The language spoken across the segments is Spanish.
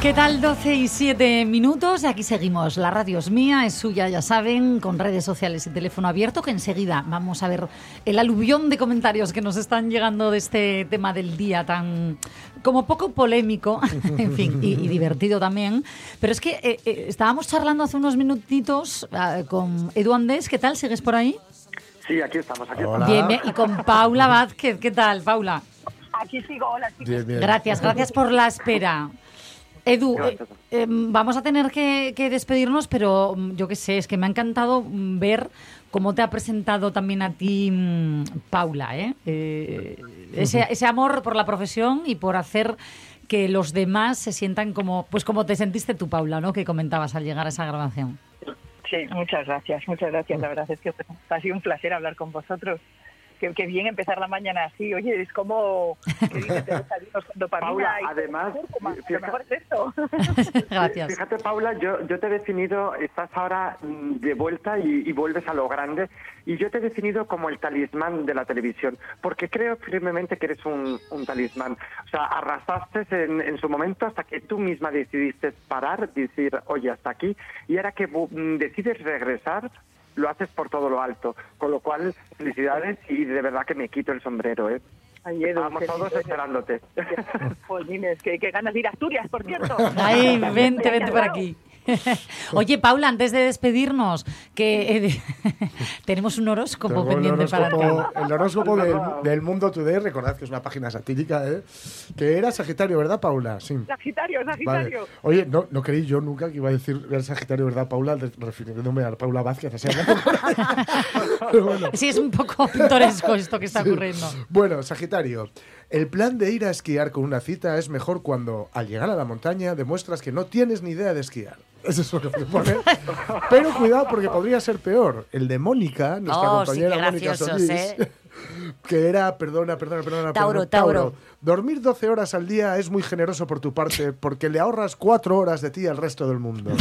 ¿Qué tal? 12 y 7 minutos. Aquí seguimos. La radio es mía, es suya, ya saben, con redes sociales y teléfono abierto, que enseguida vamos a ver el aluvión de comentarios que nos están llegando de este tema del día tan como poco polémico, en fin, y, y divertido también. Pero es que eh, eh, estábamos charlando hace unos minutitos uh, con Edu Andés. ¿Qué tal? ¿Sigues por ahí? Sí, aquí estamos, aquí estamos. Bien, bien. Y con Paula Vázquez. ¿Qué tal, Paula? Aquí sigo, hola chicos. Bien, bien. Gracias, gracias por la espera. Edu, eh, eh, vamos a tener que, que despedirnos, pero mm, yo qué sé, es que me ha encantado mm, ver cómo te ha presentado también a ti mm, Paula, ¿eh? Eh, ese, ese amor por la profesión y por hacer que los demás se sientan como, pues como te sentiste tú, Paula, ¿no? Que comentabas al llegar a esa grabación. Sí, muchas gracias, muchas gracias. La verdad es que ha sido un placer hablar con vosotros. Qué, qué bien empezar la mañana así. Oye, es como Paula, y además, cúrcuma. fíjate- Lo mejor es esto. Gracias. Fíjate, Paula, yo, yo te he definido, estás ahora mm, de vuelta y, y vuelves a lo grande, y yo te he definido como el talismán de la televisión, porque creo firmemente que eres un, un talismán. O sea, arrasaste en, en su momento hasta que tú misma decidiste parar, decir, oye, hasta aquí, y ahora que mm, decides regresar, lo haces por todo lo alto. Con lo cual, felicidades y de verdad que me quito el sombrero, ¿eh? Ay, Edu, Estábamos qué todos esperándote. Jolines, qué, qué ganas de ir a Asturias, por cierto. Ay, vente, vente por aquí. Oye, Paula, antes de despedirnos, que eh, de- tenemos un horóscopo Tengo el pendiente para ti. el horóscopo del, del Mundo Today, recordad que es una página satírica, ¿eh? que era Sagitario, ¿verdad, Paula? Sí. Sagitario, Vale. Sagitario. Oye, no, no creí yo nunca que iba a decir el Sagitario, ¿verdad, Paula? Refiriéndome a Paula Vázquez. así bueno. Sí, es un poco pintoresco esto que está ocurriendo. Bueno, Sagitario, el plan de ir a esquiar con una cita es mejor cuando, al llegar a la montaña, demuestras que no tienes ni idea de esquiar. Eso es lo que me pone. Pero cuidado, porque podría ser peor. El de Mónica, nuestra Oh, sí, compañera qué Mónica Solís, ¿eh? que era, perdona, perdona, perdona, Tauro, perdona, Tauro. Dormir 12 horas al día es muy generoso por tu parte, porque le ahorras 4 horas de ti al resto del mundo.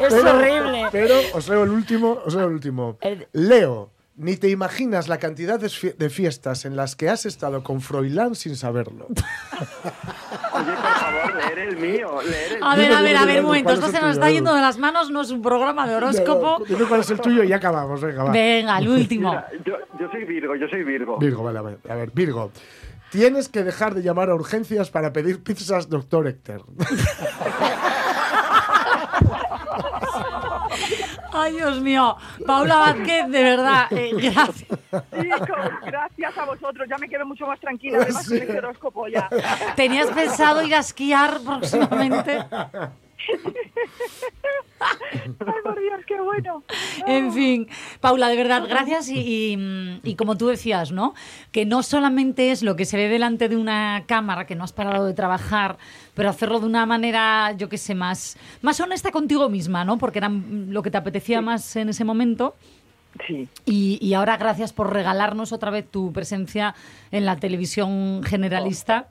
Es Pero- horrible. Pero os leo el último, os leo el último. El- Leo, ni te imaginas la cantidad de, fie- de fiestas en las que has estado con Froilán sin saberlo. Oye, por favor, leer el mío, leer el A ver, a ver, a ver, un momento. ¿cuál Esto es se nos está yendo de las manos, no es un programa de horóscopo. Dime cuál es el tuyo y acabamos, venga, va. Venga, el último. Mira, yo, yo soy Virgo, yo soy Virgo. Virgo, vale, a ver, a ver, Virgo. Tienes que dejar de llamar a urgencias para pedir pizzas Dr. Héctor. Ay, Dios mío. Paula Vázquez, de verdad, eh, gracias. Chicos, gracias a vosotros. Ya me quedo mucho más tranquila. Además, con este horóscopo ya. ¿Tenías pensado ir a esquiar próximamente? Ay, por Dios, qué bueno. En fin, Paula, de verdad, gracias. Y, y- y como tú decías, ¿no? Que no solamente es lo que se ve delante de una cámara, que no has parado de trabajar, pero hacerlo de una manera, yo qué sé, más, más honesta contigo misma, ¿no? Porque era lo que te apetecía más en ese momento. Sí. Y, y ahora gracias por regalarnos otra vez tu presencia en la televisión generalista,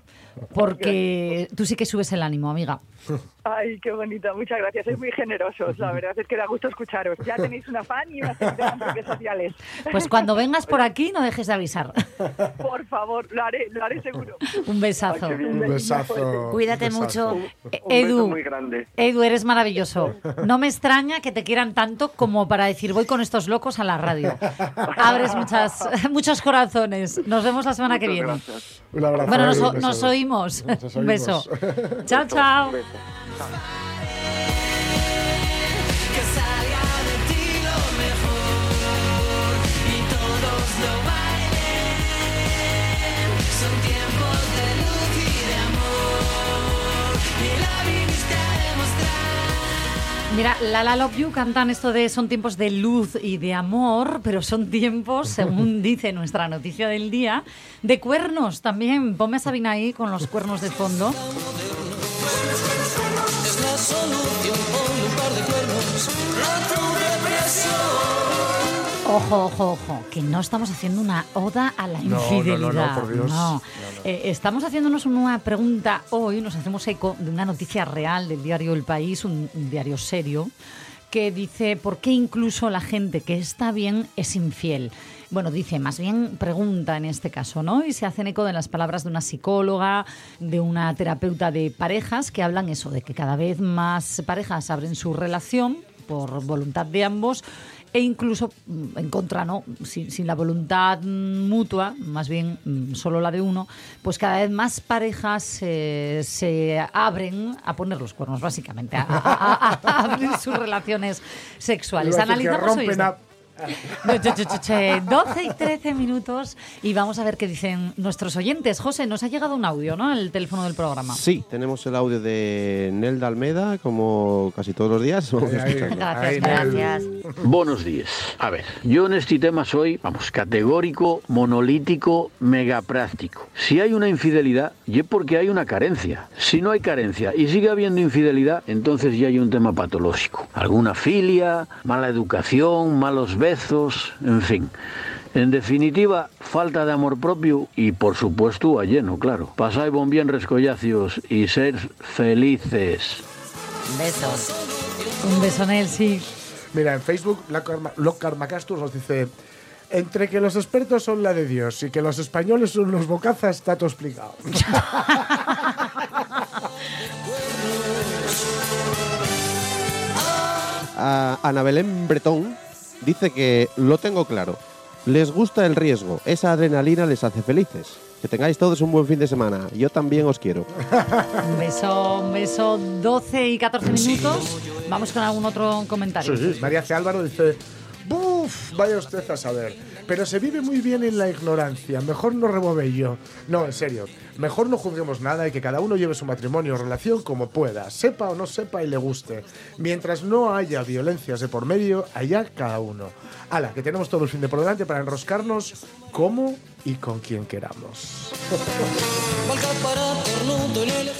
porque tú sí que subes el ánimo, amiga. Ay, qué bonito, muchas gracias. Sois muy generosos, la verdad es que da gusto escucharos. Ya tenéis una fan y una seguidora en redes sociales. Pues cuando vengas por aquí, no dejes de avisar. Por favor, lo haré, lo haré seguro. Un besazo. Ay. Un besazo. Cuídate un besazo. mucho. Eh, Un Edu, beso muy grande. Edu, eres maravilloso. No me extraña que te quieran tanto como para decir voy con estos locos a la radio. Abres muchas, muchos corazones. Nos vemos la semana que viene. gracias. Un abrazo. Bueno, nos, un o- beso. nos oímos. Un beso. oímos. Chao, chao. Que salga de ti lo mejor y todos lo bailen. Son tiempos de luz y de amor y la viniste a demostrar. Mira, La La Love You cantan esto de son tiempos de luz y de amor, pero son tiempos, según dice nuestra noticia del día, de cuernos también. Ponme a Sabina ahí con los cuernos de fondo. Es la solución, ponle un par de cuernos. La Ojo, ojo, ojo, que no estamos haciendo una oda a la No, no, no, no, infidelidad. por Dios. no. No, no. Eh, estamos haciéndonos una pregunta hoy, nos hacemos eco de una noticia real del diario El País, un, un diario serio, que dice por qué incluso la gente que está bien es infiel. Bueno, dice, más bien pregunta en este caso, ¿no? Y se hacen eco de las palabras de una psicóloga, de una terapeuta de parejas, que hablan eso, de que cada vez más parejas abren su relación por voluntad de ambos e incluso mm, en contra, ¿no? Sin, sin la voluntad mm, mutua, más bien mm, solo la de uno, pues cada vez más parejas eh, se abren a poner los cuernos, básicamente, a, a- a- a abrir sus relaciones sexuales. Analizamos hoy rompen esto. a- No, che, che, che, che, 12 y 13 minutos y vamos a ver qué dicen nuestros oyentes. José, nos ha llegado un audio, ¿no? El teléfono del programa. Sí, tenemos el audio de Nelda Almeda, como casi todos los días. Vamos a Ahí, ahí, escucharlo. Gracias, gracias. Buenos días. A ver, yo en este tema soy, vamos, categórico, monolítico, megapráctico. Si hay una infidelidad, y es porque hay una carencia. Si no hay carencia y sigue habiendo infidelidad, entonces ya hay un tema patológico. Alguna filia, mala educación, malos besos, en fin. En definitiva, falta de amor propio y por supuesto a lleno, claro. Pasáis bon bien rescollacios y ser felices. Besos. Un beso, Nel, sí. Mira, en Facebook, Lockhart Macastus nos dice: Entre que los expertos son la de Dios y que los españoles son los bocazas, está todo explicado. A Ana Belén Bretón dice que lo tengo claro. Les gusta el riesgo, esa adrenalina les hace felices. Que tengáis todos un buen fin de semana. Yo también os quiero. Un beso, un beso, 12 y 14 minutos. Vamos con algún otro comentario. Sí, sí. María C. Álvaro dice: ¡Buf! Vaya usted a saber. Pero se vive muy bien en la ignorancia. Mejor no yo. No, en serio. Mejor no juzguemos nada y que cada uno lleve su matrimonio o relación como pueda, sepa o no sepa y le guste. Mientras no haya violencias de por medio, allá cada uno. Ala, que tenemos todo el fin de por delante para enroscarnos como y con quien queramos.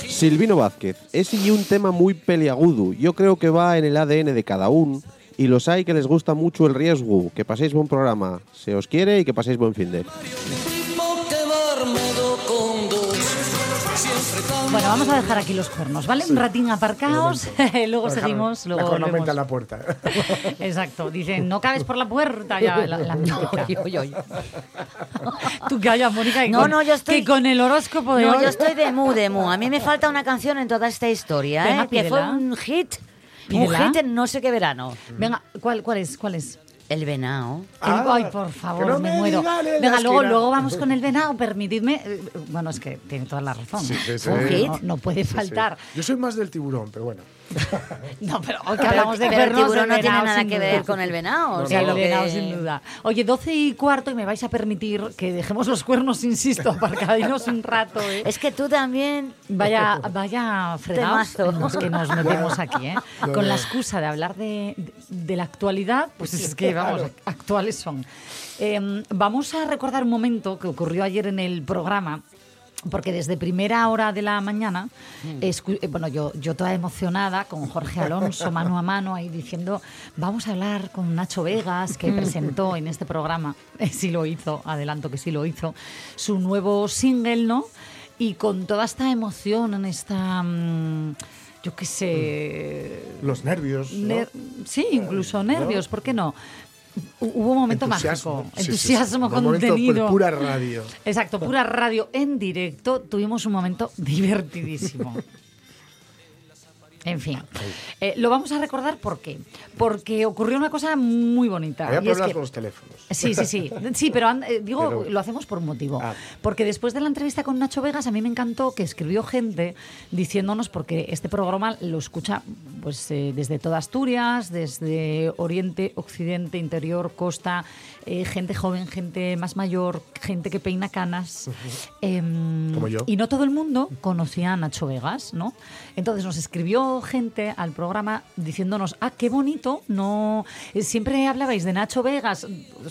Silvino Vázquez, es y un tema muy peliagudo. Yo creo que va en el ADN de cada uno. Y los hay que les gusta mucho el riesgo. Que paséis buen programa. Se os quiere y que paséis buen fin de. Bueno, vamos a dejar aquí los cuernos, ¿vale? Un ratín aparcaos, luego seguimos, La luego cornamenta volvemos. en la puerta. Exacto, dicen, no cabes por la puerta ya, la, la mítica. Tú calla, Mónica, que No, con, no, yo estoy- que con el horóscopo de No, hoy- yo estoy de mu, de mu. A mí me falta una canción en toda esta historia, Venga, ¿eh? que fue un hit. En no sé qué verano. Venga, ¿cuál, cuál es? ¿Cuál es? El venao. El- Ah, Ay, por que favor, no me, me muero. digan en la Venga, luego, esquina. luego vamos con el venado, permitidme. eh, Bueno, es que tiene toda la razón. Sí, sí, sí. Un hit. No, no puede Sí, sí. faltar. Yo soy más del tiburón, pero bueno. No, pero hoy que Pero, hablamos de pero el tiburón no tiene venado, nada que duda. ver con el venao. o Sí, sea, el que- venado, sin duda. Oye, 12 y cuarto y me vais a permitir que dejemos los cuernos, insisto, aparcadinos un rato. ¿eh? Es que tú también. Vaya, vaya fregados los que nos metemos aquí, ¿eh? Con la excusa de hablar de, de- de la actualidad, pues es que, vamos, actuales son. Eh, vamos a recordar un momento que ocurrió ayer en el programa. Porque desde primera hora de la mañana, escu- eh, bueno, yo, yo toda emocionada con Jorge Alonso mano a mano ahí diciendo, vamos a hablar con Nacho Vegas, que presentó en este programa, eh, sí lo hizo, adelanto que sí lo hizo, su nuevo single, ¿no? Y con toda esta emoción, en esta, mm, yo qué sé... Los nervios. ¿no? ner- sí, incluso nervios, ¿por qué no? Hu- Hubo un momento Entusiasmo. mágico, Sí, sí, sí. entusiasmo, Un momento contenido. pu- pura radio. Exacto, pura radio en directo. Tuvimos un momento divertidísimo. En fin, Eh, lo vamos a recordar ¿por qué? Porque ocurrió una cosa muy bonita. Había y es que- con los teléfonos. Sí, sí, sí. Sí, pero eh, digo, Pero- lo hacemos por un motivo. Ah. Porque después de la entrevista con Nacho Vegas, a mí me encantó que escribió gente diciéndonos, porque este programa lo escucha pues eh, desde toda Asturias, desde Oriente, Occidente, Interior, Costa, gente joven, gente más mayor, gente que peina canas. Em, Como yo. Y no todo el mundo conocía a Nacho Vegas, ¿no? Entonces nos escribió gente al programa diciéndonos, ah, qué bonito, no eh, siempre hablabais de Nacho Vegas,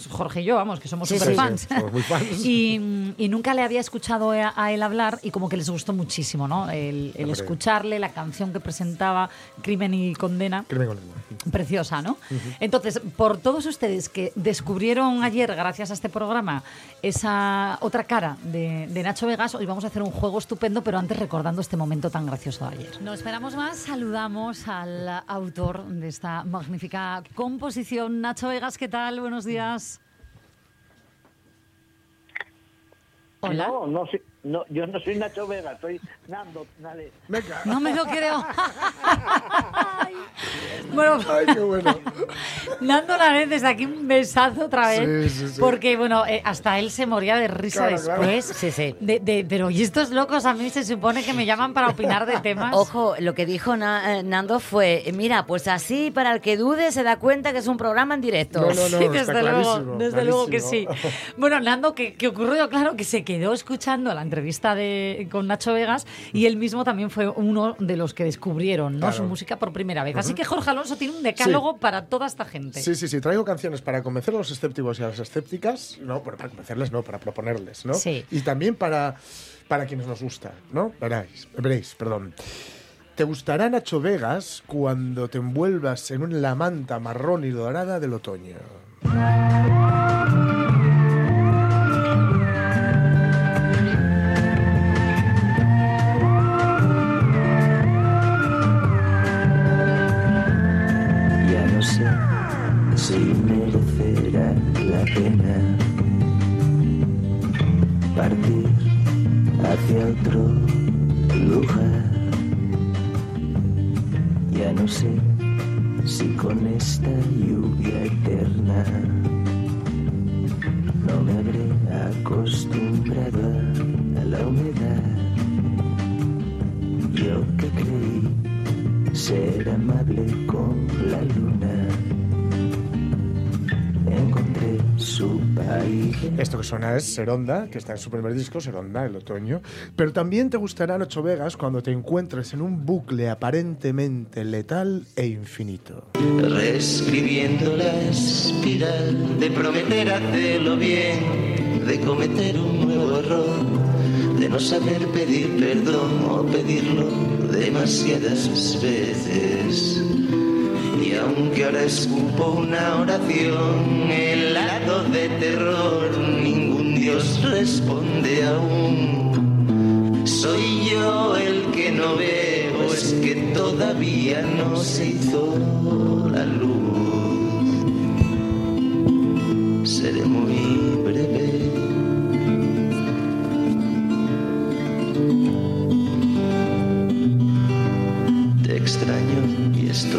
Jorge y yo, vamos, que somos Sí, super sí, fans. somos muy fans. y, y nunca le había escuchado a, a él hablar y como que les gustó muchísimo, ¿no? El, escucharle, la canción que presentaba, Crimen y Condena. Crimen con lengua. preciosa, ¿no? Entonces, por todos ustedes que descubrieron ayer, gracias a este programa, esa otra cara de, de Nacho Vegas, hoy vamos a hacer un juego estupendo, pero antes recordando este momento tan gracioso de ayer. No esperamos más, saludamos al autor de esta magnífica composición, Nacho Vegas, ¿qué tal? Buenos días. Hola. No, no, no, yo no soy Nacho Vega, soy Nando. Dale. Venga. No me lo creo. Bueno, Ay, qué bueno. Nando Lanet, desde aquí un besazo otra vez. Sí, sí, sí. Porque, bueno, eh, hasta él se moría de risa Claro, claro. después. Sí, sí. De, de- pero, ¿y estos locos a mí se supone que me llaman para opinar de temas? Ojo, lo que dijo Na- eh, Nando fue, eh, mira, pues así para el que dude se da cuenta que es un programa en directo. No, no, no, Sí, está desde luego, clarísimo, desde luego que sí. Bueno, Nando, que, que ocurrió, claro, que se quedó escuchando la entrevista de, con Nacho Vegas y él mismo también fue uno de los que descubrieron ¿no? Claro. su música por primera vez. Así que Jorge Alonso tiene un decálogo para toda esta gente. Sí, sí, sí. Traigo canciones para convencer a los escépticos y a las escépticas. No, para convencerles, no, para proponerles, ¿no? Sí. Y también para, para quienes nos gusta, ¿no? Veréis, veréis, perdón. Te gustará Nacho Vegas cuando te envuelvas en una manta marrón y dorada del otoño. Si merecerá la pena partir hacia otro lugar. Ya no sé si con esta lluvia eterna no me habré acostumbrado a la humedad. Yo que creí ser amable con la luna. Su país. Esto que suena es Seronda, que está en su primer disco, Seronda, el otoño. Pero también te gustará Nacho Vegas cuando te encuentres en un bucle aparentemente letal e infinito. Reescribiendo la espiral de prometer hacerlo bien, de cometer un nuevo error, de no saber pedir perdón o pedirlo demasiadas veces. Y aunque ahora escupo una oración, el lado de terror, ningún Dios responde aún. Soy yo el que no veo, es que todavía no se hizo la luz. Seré muy breve. Te extraño y esto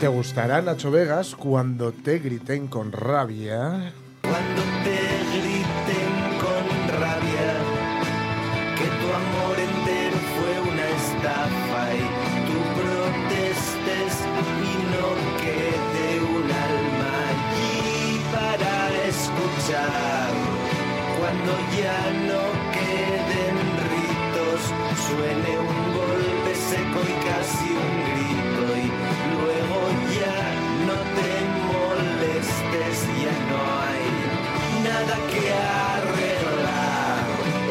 Te gustará Nacho Vegas cuando te griten con rabia. Cuando te griten con rabia que tu amor entero fue una estafa y tú protestes y no quede un alma allí para escuchar. Cuando ya no queden ritos, suene un golpe seco y casi un grito nada que arreglar.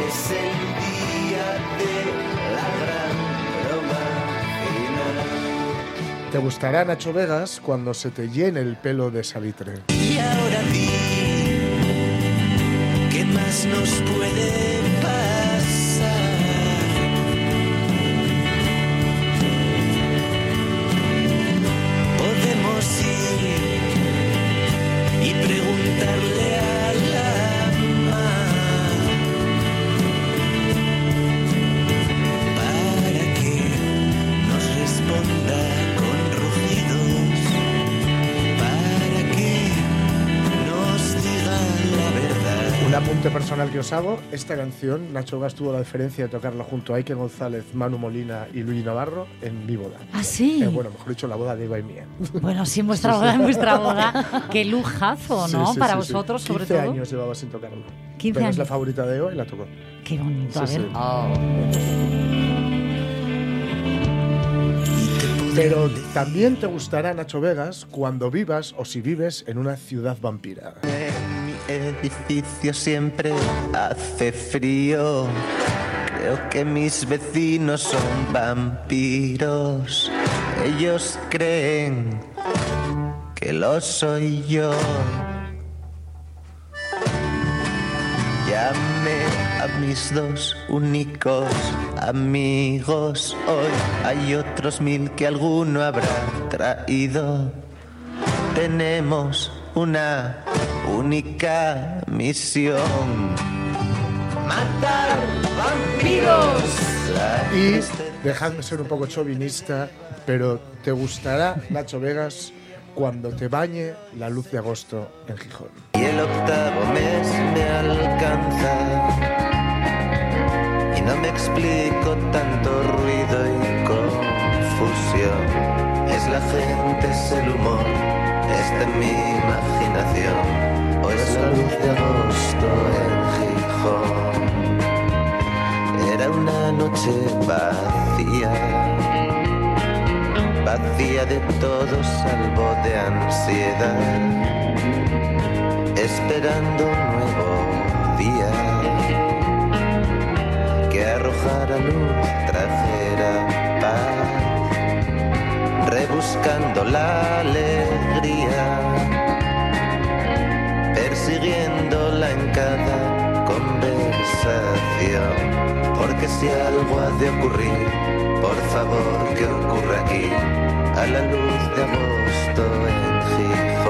Es el día de la gran broma final. Te gustará Nacho Vegas cuando se te llene el pelo de salitre. Y ahora di, ¿qué más nos puede apunte personal que os hago, esta canción, Nacho Vegas tuvo la diferencia de tocarla junto a Ike González, Manu Molina y Luis Navarro en mi boda. ¿Ah, sí? Eh, bueno, mejor dicho, la boda de Eva y mía. Bueno, sí, en vuestra boda, en vuestra boda. Qué lujazo, ¿no? Sí, sí, Para sí, sí. vosotros, sobre 15 todo. años llevaba sin tocarla. 15 Pero es la años. favorita de Eva y la tocó. Qué bonito, a Sí, ver. sí. Oh. Pero también te gustará Nacho Vegas cuando vivas o si vives en una ciudad vampira. Mi edificio siempre hace frío. Creo que mis vecinos son vampiros. Ellos creen que lo soy yo. Llame a mis dos únicos amigos. Hoy hay otros mil que alguno habrá traído. Tenemos una única misión. Matar vampiros. Y dejadme ser un poco chauvinista, pero ¿te gustará, Nacho Vegas, cuando te bañe la luz de agosto en Gijón? Y el octavo mes me alcanza. Y no me explico tanto ruido y confusión. Es la gente, es el humor, es de mi imaginación. O es la luz de agosto en Gijón. Era una noche vacía, vacía de todo salvo de ansiedad esperando un nuevo día que arrojara luz, trajera paz, rebuscando la alegría, persiguiéndola en cada conversación, porque si algo ha de ocurrir, por favor que ocurra aquí, a la luz de agosto en Gijón.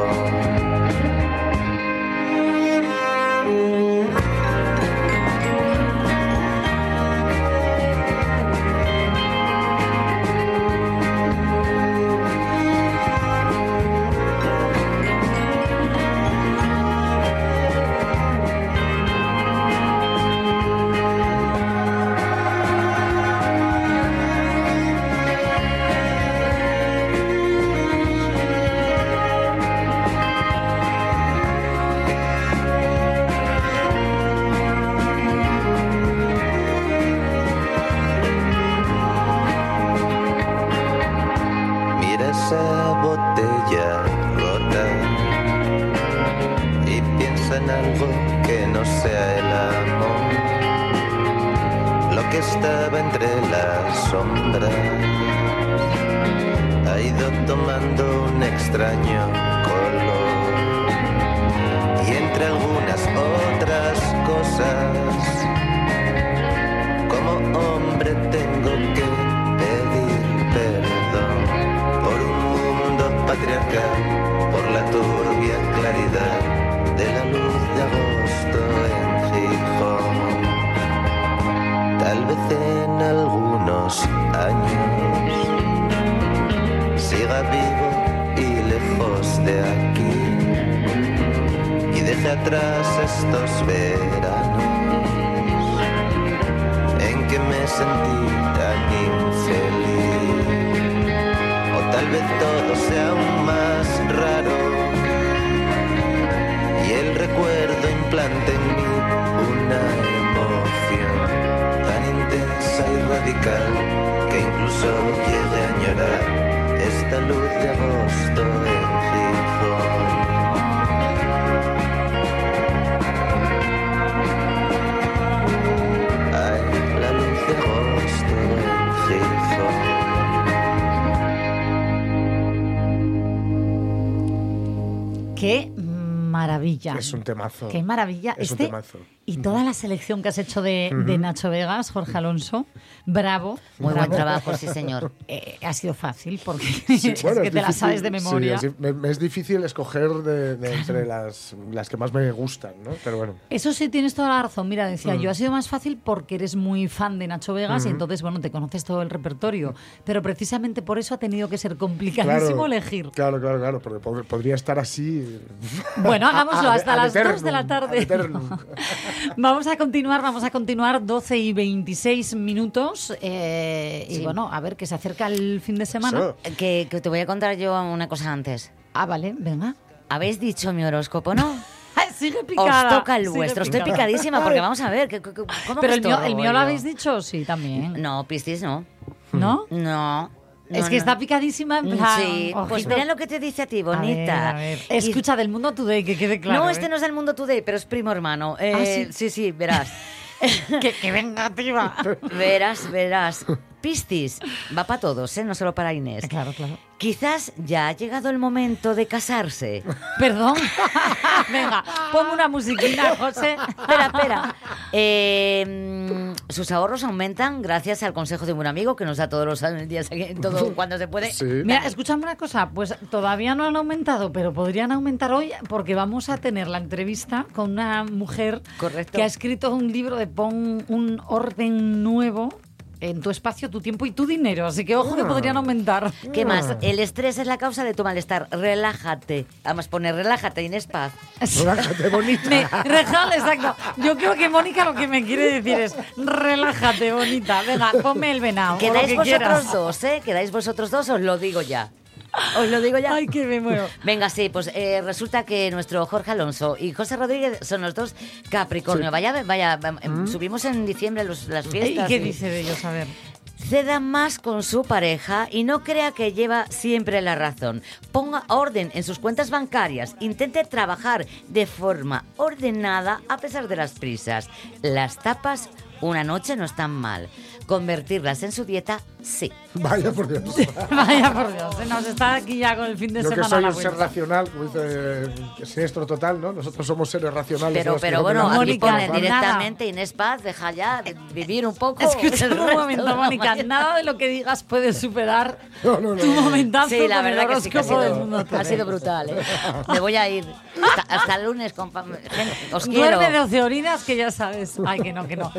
Sentí tan infeliz. O tal vez todo sea aún más raro y el recuerdo implante en mí una emoción tan intensa y radical que incluso llegue a añorar esta luz de agosto en Qué maravilla. Es un temazo. Qué maravilla. Es un Este temazo. y toda la selección que has hecho de, de Nacho Vegas, Jorge Alonso, bravo. Muy bravo. buen trabajo, sí, señor. Eh, ha sido fácil porque Sí, es que es te la difícil, sabes de sí, memoria. es, di- me, me es difícil escoger de, de entre las, las que más me gustan, ¿no? Pero bueno. Eso sí, tienes toda la razón. Mira, decía, Mm. yo ha sido más fácil porque eres muy fan de Nacho Vegas y entonces, bueno, te conoces todo el repertorio. Pero precisamente por eso ha tenido que ser complicadísimo elegir. Claro, claro, claro, porque pod- podría estar así. Bueno, hagámoslo hasta las 2 de la eternum, tarde. eternum. Vamos a continuar, vamos a continuar 12 y 26 minutos. Eh, Y Sí. bueno, a ver, que se acerca el fin de semana. Eso. Que, que te voy a contar yo una cosa antes. Ah, vale, venga. ¿Habéis dicho mi horóscopo, no? Sigue picada. Os toca el vuestro. Estoy picadísima porque vamos a ver. ¿cómo Pero el mío, el mío lo habéis dicho, sí, también. No, Piscis no. ¿No? No. es no, que no. está picadísima en plan. Sí, pues mira lo que te dice a ti, A ver, bonita. a ver. Y- Escucha del mundo today, que quede claro. no, este ¿eh? no es del mundo today, pero es primo hermano. Eh, Ah, ¿sí? sí, sí, verás. que, que vengativa. verás, verás. Piscis, va para todos, ¿eh? no solo para Inés. Claro, claro. Quizás ya ha llegado el momento de casarse. Perdón. Venga, ponme una musiquina, José. Espera, espera. Eh, mm, sus ahorros aumentan gracias al consejo de un amigo que nos da todos los días, todo cuando se puede. Sí. Mira, escúchame una cosa, pues todavía no han aumentado, pero podrían aumentar hoy porque vamos a tener la entrevista con una mujer Correcto. que ha escrito un libro de pon un orden nuevo en tu espacio, tu tiempo y tu dinero, así que ojo que Ah. podrían aumentar. ¿Qué más? El estrés es la causa de tu malestar. Relájate. Además, pone relájate, Inés Paz. Relájate, bonita. Me, relájate, exacto. Yo creo que Mónica lo que me quiere decir es relájate, bonita. Venga, ponme el venado. Quedáis que vosotros quieras. dos, ¿eh? Quedáis vosotros dos, os lo digo ya. Os lo digo ya. Ay, que me muero. Venga, sí, pues eh, resulta que nuestro Jorge Alonso y José Rodríguez son los dos Capricornio. Vaya, vaya, em, subimos en diciembre los- las ¿Y fiestas. qué y- dice de ellos? A ver. Ceda más con su pareja y no crea que lleva siempre la razón. Ponga orden en sus cuentas bancarias. Intente trabajar de forma ordenada a pesar de las prisas. Las tapas una noche no están mal. Convertirlas en su dieta, sí. Vaya por Dios. Vaya por Dios, se nos está aquí ya con el fin de Yo que semana. soy la un ser racional, como dice eh, Siniestro Total, ¿no? Nosotros somos seres racionales. Pero, que pero no bueno, Mónica, pone nada. directamente Inés Paz, deja ya de vivir un poco. Escúchame el un momento, Mónica. Nada de lo que digas puede superar No, no, no, tu momentazo Sí, la verdad que sí que ha del sido, mundo ha sido brutal. ¿eh? Me voy a ir hasta, hasta el lunes, Os quiero. Duerme de oceorinas que ya sabes. Ay, que no, que no.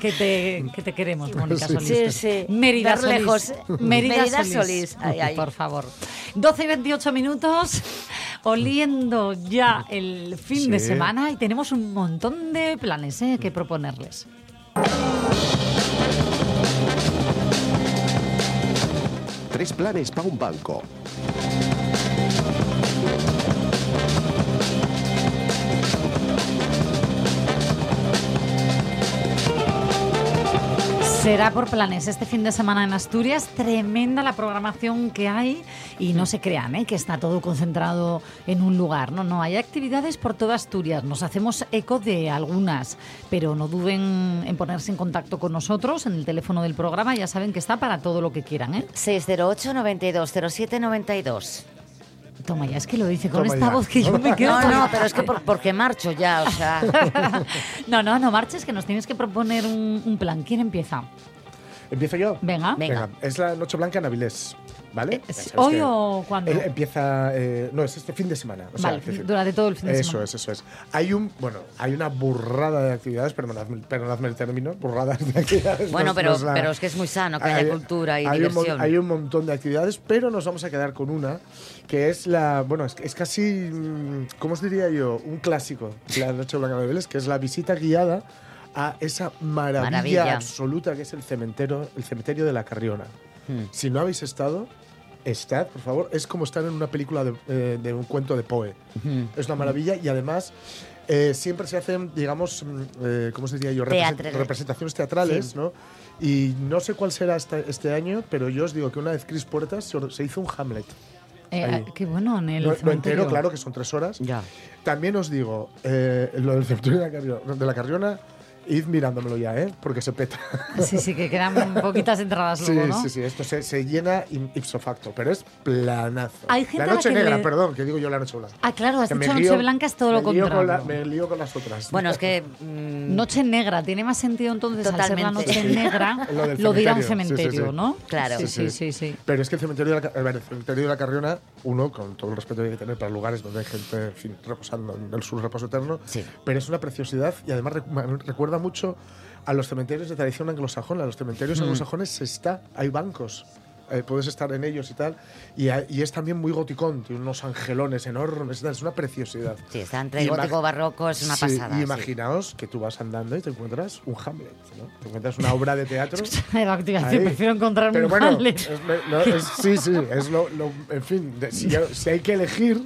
Que te, que te queremos, Mónica Solís. Sí, sí. Mérida Solís. lejos. Mérida, Mérida Solís. Solís. Ay, ay. Por favor. 12 y 28 minutos, oliendo ya el fin de semana y tenemos un montón de planes ¿eh? que proponerles. Tres planes para un banco. Será por planes este fin de semana en Asturias. Tremenda la programación que hay y no se crean ¿eh? que está todo concentrado en un lugar. No, no, hay actividades por toda Asturias. Nos hacemos eco de algunas, pero no duden en ponerse en contacto con nosotros en el teléfono del programa. Ya saben que está para todo lo que quieran. ¿eh? 608 92 07 92. Toma ya, es que lo dice con Toma esta ya. voz que yo me quedo. No, no, pero es que por- porque marcho ya, o sea. no, no, no marches, que nos tienes que proponer un, un plan. ¿Quién empieza? ¿Empiezo yo? Venga. Venga. Es la Noche Blanca en Avilés. ¿Vale? Eh, ¿Hoy que- o cuándo? Eh, empieza. eh, no, es este fin de semana. o Vale, decir, durante todo el fin de eso semana. es, eso es. Hay un, bueno, hay una burrada de actividades, perdonadme, perdonadme el término, burradas de actividades. Bueno, no- pero, la- pero es que es muy sano que haya Hay- cultura y hay un, diversión. hay un montón de actividades, pero nos vamos a quedar con una que es la, bueno, es, es casi, mm, ¿cómo os diría yo? Un clásico, la Noche Blanca de Vélez, que es la visita guiada a esa maravilla, Maravilla. absoluta que es el cementerio, el cementerio de la Carriona. Hmm. Si no habéis estado, estad, por favor. Es como estar en una película de, eh, de un cuento de Poe. Es una maravilla y además eh, siempre se hacen, digamos, mm, eh, ¿cómo se diría yo? Representaciones teatrales, Sí. ¿no? Y no sé cuál será este, este año, pero yo os digo que una vez Cris Puertas se, se hizo un Hamlet. Eh, ah, qué bueno en el Lo, lo entero, claro, que son tres horas. Ya. También os digo, eh, lo del cementerio de la Carriona, de la Carriona, id mirándomelo ya, ¿eh? Porque se peta. Sí, sí, que quedan poquitas entradas Sí, luego, ¿no? sí, sí, esto se, se llena ipso facto, pero es planazo. Hay gente la a la noche que negra, le- perdón, que digo yo la noche blanca. Ah, claro, has Que dicho lío- Noche Blanca es todo lo me lío con la- contrario. me lío con las otras. Bueno, es que. mm, Noche negra, tiene más sentido entonces al ser la Totalmente. noche Sí. negra, Lo dirá un cementerio, sí, sí, sí. ¿no? Claro. Sí, sí, sí, sí. Pero es que el cementerio, de la, el cementerio de la Carriona, uno, con todo el respeto que hay que tener para lugares donde hay gente en fin, reposando en el sur reposo eterno, Sí. pero es una preciosidad y además recu- me recuerda mucho a los cementerios de tradición anglosajona. Los cementerios Mm. anglosajones se está, hay bancos. eh, puedes estar en ellos y tal. Y, y es también muy goticón, tiene unos angelones enormes, es una preciosidad. Sí, está entre Y gótico barroco, es una Sí, pasada. Y sí. imaginaos que tú vas andando y te encuentras un Hamlet, ¿no? Te encuentras una obra de teatro. Ahí. prefiero encontrarme Pero un bueno, Hamlet. es- no, es- sí, sí, es lo, lo- en fin, de- si, si hay que elegir,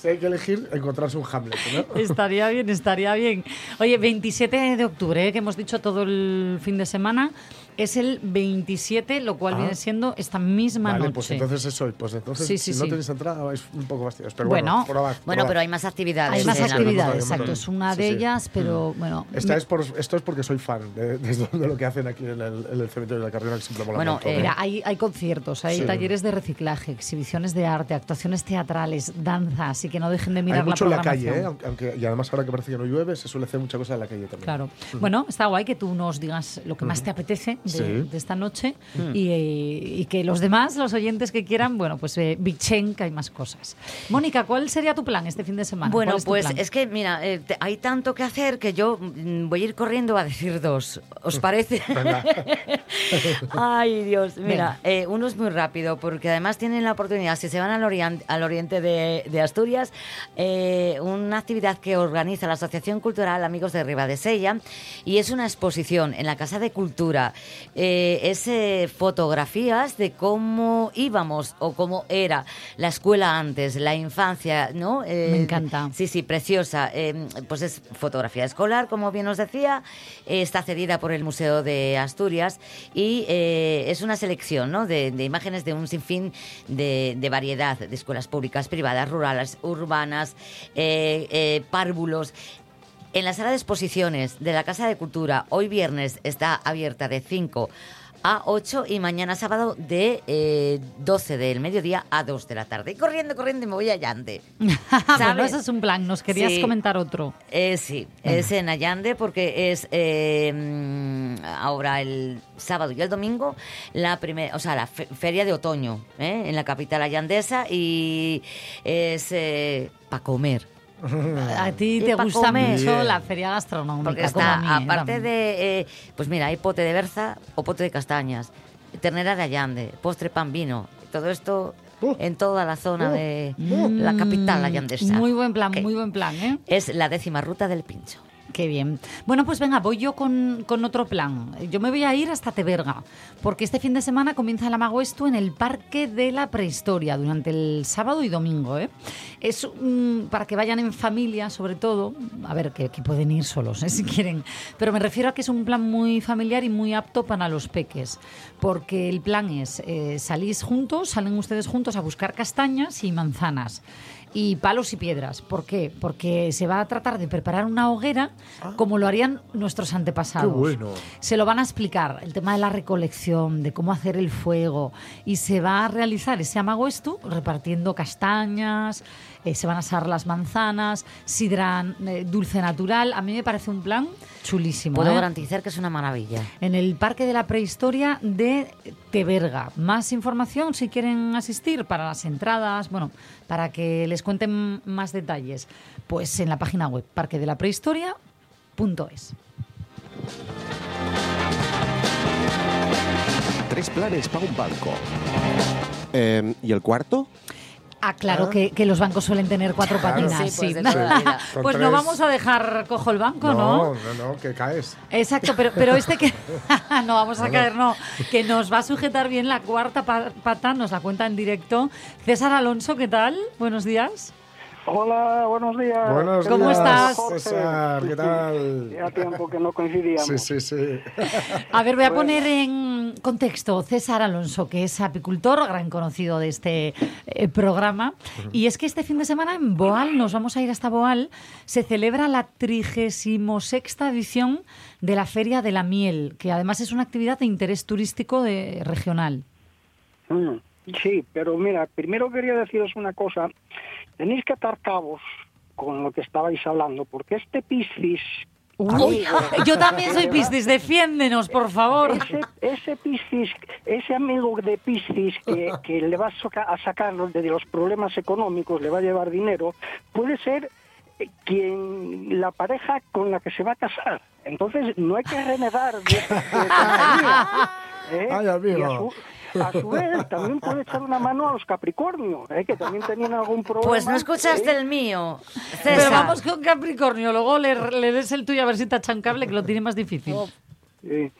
Si hay que elegir, encontrarse un Hamlet, ¿no? Estaría bien, estaría bien. Oye, 27 de octubre, ¿eh? que hemos dicho todo el fin de semana, es el 27, lo cual Ah. viene siendo esta misma Vale, noche. pues entonces eso, pues entonces Sí, si sí, no sí. tenéis entrada es un poco fastidioso. Pero Bueno. bueno, probad, Bueno, probad. pero hay más actividades. Hay más actividades, exacto. montón. Es una Sí, de sí. ellas, pero bueno. Esta me- es por, esto es porque soy fan de, de lo que hacen aquí en el, en el cementerio de la Carrera, que siempre mola Bueno, mucho, eh, ¿eh? Mira, hay, hay conciertos, hay Sí. talleres de reciclaje, exhibiciones de arte, actuaciones teatrales, danza, así que no dejen de mirar Hay mucho la en la calle, ¿eh? programación. aunque, y además ahora que parece que no llueve, se suele hacer mucha cosa en la calle también. Claro. Bueno, está guay que tú nos digas lo que más te apetece de, Sí. de esta noche Mm. y, y que los demás, los oyentes que quieran, bueno, pues eh, bichen, que hay más cosas. Mónica, ¿cuál sería tu plan este fin de semana? Bueno, ¿Cuál es pues plan? es que, mira, eh, te- hay tanto que hacer que yo mm, voy a ir corriendo a decir dos. ¿Os parece? Ay, Dios, mira, eh, uno es muy rápido porque además tienen la oportunidad, si se van al, orient- al oriente de, de Asturias, eh, una actividad que organiza la Asociación Cultural Amigos de Ribadesella y es una exposición en la Casa de Cultura. Eh, es eh, fotografías de cómo íbamos o cómo era la escuela antes, la infancia, ¿no? Eh, Me encanta. Sí, sí, preciosa. Eh, pues es fotografía escolar, como bien os decía. Eh, está cedida por el Museo de Asturias y eh, es una selección ¿no? de, de imágenes de un sinfín de, de variedad de escuelas públicas, privadas, rurales, urbanas, eh, eh, párvulos. En la sala de exposiciones de la Casa de Cultura, hoy viernes está abierta de 5 a 8 y mañana sábado de eh, 12 del mediodía a 2 de la tarde. Y corriendo, corriendo me voy a Llande. bueno, ese es un plan. Nos querías Sí. comentar otro. Eh, sí, es en Allande porque es eh, mm, ahora el sábado y el domingo la primera, o sea, la fe- feria de otoño ¿eh? en la capital allandesa y es para comer. A ti te gusta mucho la feria gastronómica. Porque como está, a mí, aparte también. de, eh, pues mira, hay pote de berza o pote de castañas, ternera de Allande, postre pan vino, todo esto Uh. en toda la zona Uh. de la capital allandesa. Mm, Muy buen plan, muy buen plan, ¿eh? Es la décima ruta del pincho. Qué bien. Bueno, pues venga, voy yo con, con otro plan. Yo me voy a ir hasta Teberga, porque este fin de semana comienza el Amaguestu en el Parque de la Prehistoria, durante el sábado y domingo. ¿eh? Es mm, para que vayan en familia, sobre todo. A ver, que, que pueden ir solos, ¿eh? si quieren. Pero me refiero a que es un plan muy familiar y muy apto para los peques, porque el plan es, eh, salís juntos, salen ustedes juntos a buscar castañas y manzanas y palos y piedras. ¿Por qué? Porque se va a tratar de preparar una hoguera como lo harían nuestros antepasados. Qué bueno. Se lo van a explicar, el tema de la recolección, de cómo hacer el fuego, y se va a realizar ese amagoestu repartiendo castañas, eh, se van a asar las manzanas, sidra eh, dulce natural. A mí me parece un plan chulísimo. Puedo ¿eh? garantizar que es una maravilla. en el Parque de la Prehistoria de Teberga. Más información si quieren asistir para las entradas, bueno, para que les cuenten más detalles, pues en la página web parquedelaprehistoria.es. Tres planes para un banco. Eh, ¿Y el cuarto? Ah, claro que, que los bancos suelen tener cuatro Claro. patinas. Sí, pues sí. Pues no vamos a dejar cojo el banco, No, ¿no? no, no, que caes. Exacto, pero, pero este que... no vamos a caer, no. Que nos va a sujetar bien la cuarta pa- pata, nos la cuenta en directo. César Alonso, ¿qué tal? Buenos días. Hola, buenos días. Buenos ¿Cómo días, estás? César, ¿qué tal? Ya tiempo que no coincidíamos. Sí, sí, sí. A ver, voy a poner en contexto César Alonso, que es apicultor, gran conocido de este eh, programa. Y es que este fin de semana en Boal, nos vamos a ir hasta Boal, se celebra la 36 edición de la Feria de la Miel, que además es una actividad de interés turístico de- regional. Mm, Sí, pero mira, primero quería deciros una cosa. Tenéis que atar cabos con lo que estabais hablando, porque este Piscis... Uy, yo también soy Piscis, defiéndenos, por favor. Ese, ese Piscis, ese amigo de Piscis que, que le va a, sacar de los problemas económicos, le va a llevar dinero, puede ser eh, quien la pareja con la que se va a casar. Entonces no hay que renegar de, de tonterías, ¿eh? Ay, amigo. A su, vez también puede echar una mano a los Capricornio, ¿eh? que también tenían algún problema. Pues no escuchaste ¿eh? el mío. Pero César. vamos con Capricornio, luego le, le des el tuyo a ver si te echan cable, que lo tiene más difícil. Sí.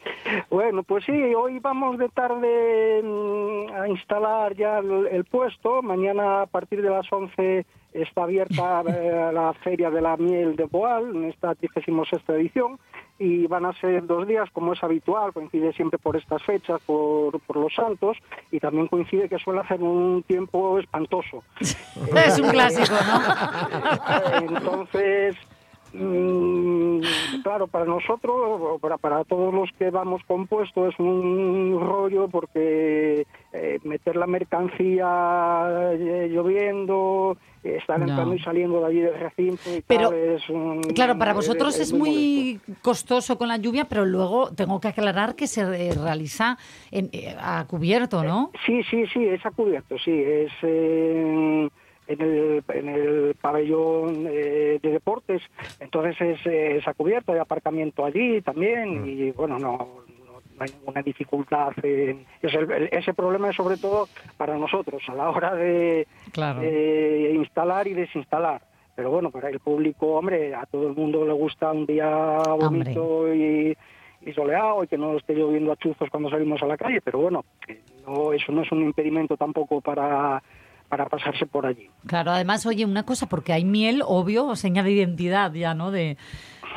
Bueno, pues sí, hoy vamos de tarde mm, a instalar ya el, el puesto. Mañana a partir de las 11 está abierta eh, la Feria de la Miel de Boal, en esta 36 edición, y van a ser dos días, como es habitual, coincide siempre por estas fechas, por, por los santos, y también coincide que suele hacer un tiempo espantoso. Es un clásico, ¿no? Entonces, mm, claro, para nosotros, para, para todos los que vamos compuesto, es un rollo porque eh, meter la mercancía eh, lloviendo, eh, estar entrando y saliendo de allí del recinto y Pero, tal, es un- Claro, para vosotros es- es, muy muy costoso con la lluvia, pero luego tengo que aclarar que se eh, realiza en- eh, a cubierto, ¿no? Sí, sí, sí, es a cubierto, sí, es eh, en, el, en el pabellón eh, de deportes, entonces es, eh, es a cubierto, hay aparcamiento allí también y bueno, no, no, no hay ninguna dificultad. en- es el- ese problema es sobre todo para nosotros a la hora de Claro. eh, instalar y desinstalar. Pero bueno, para el público, hombre, a todo el mundo le gusta un día bonito y, y soleado y que no esté lloviendo a chuzos cuando salimos a la calle, pero bueno, no, eso no es un impedimento tampoco para, para pasarse por allí. Claro, además, oye, una cosa, porque hay miel, obvio, señal de identidad ya, ¿no? De,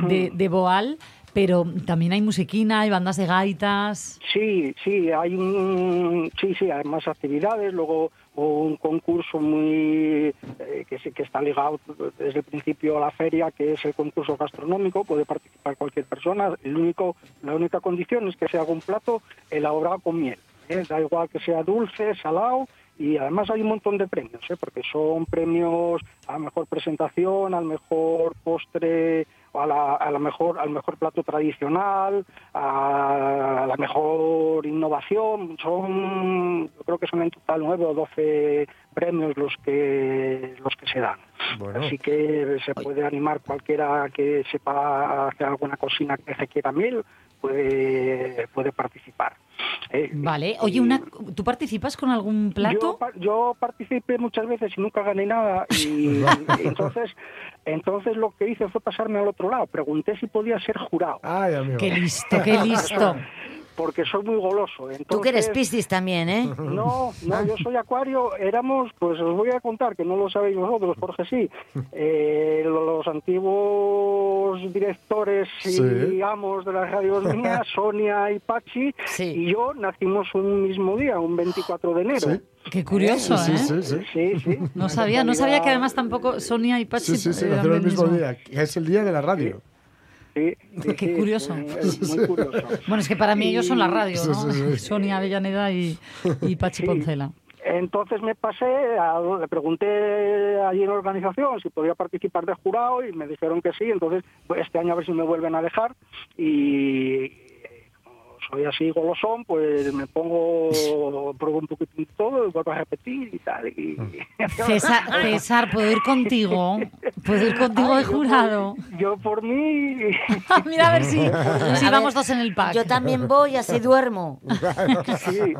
de, de Boal, pero también hay musiquina, hay bandas de gaitas. Sí, sí, hay un, sí, sí, hay más actividades, luego un concurso muy eh, que que está ligado desde el principio a la feria, que es el concurso gastronómico, puede participar cualquier persona. El único, la única condición es que se haga un plato elaborado con miel. ¿Eh? Da igual que sea dulce, salado. Y además hay un montón de premios, ¿eh? porque son premios a la mejor presentación, al mejor postre, a la, a la mejor, al mejor plato tradicional, a la mejor innovación. Son, yo creo que son en total nueve o doce premios los que los que se dan. Así que se puede animar cualquiera que sepa hacer alguna cocina que se quiera miel, puede, puede participar. Eh, Vale, oye, una, ¿tú participas con algún plato? yo participé muchas veces y nunca gané nada y, y entonces entonces lo que hice fue pasarme al otro lado. Pregunté si podía ser jurado. Ay, amigo. Qué listo, qué listo. Porque soy muy goloso. Entonces, Tú que eres Piscis también, ¿eh? No, no, yo soy acuario. Éramos, pues os voy a contar, que no lo sabéis vosotros, Jorge sí. Eh, los antiguos directores y Sí. amos de las radios mías, Sonia y Pachi, y yo nacimos un mismo día, un 24 de enero. Sí. Qué curioso, Sí, ¿eh? sí, sí. Sí, sí. No sabía, no sabía que además tampoco Sonia y Pachi Sí, sí, sí, el mismo día. que Es el día de la radio. Sí, sí, Qué sí, curioso. muy- muy curioso. Bueno, es que para mí ellos son la radio, ¿no? sí, sí. Sonia Avellaneda y, y Pachi Sí. Poncela. Entonces me pasé, a- le pregunté allí en la organización si podía participar de jurado y me dijeron que sí, entonces pues, este año a ver si me vuelven a dejar y soy así golosón, pues me pongo, pruebo un poquitín de todo y vuelvo a repetir y tal. Y... César, César, ¿puedo ir contigo? ¿Puedo ir contigo de Ay, yo por- jurado? Yo por mí... Mira a ver si, si A vamos ver, dos en el pack. Yo también voy, así duermo. Sí.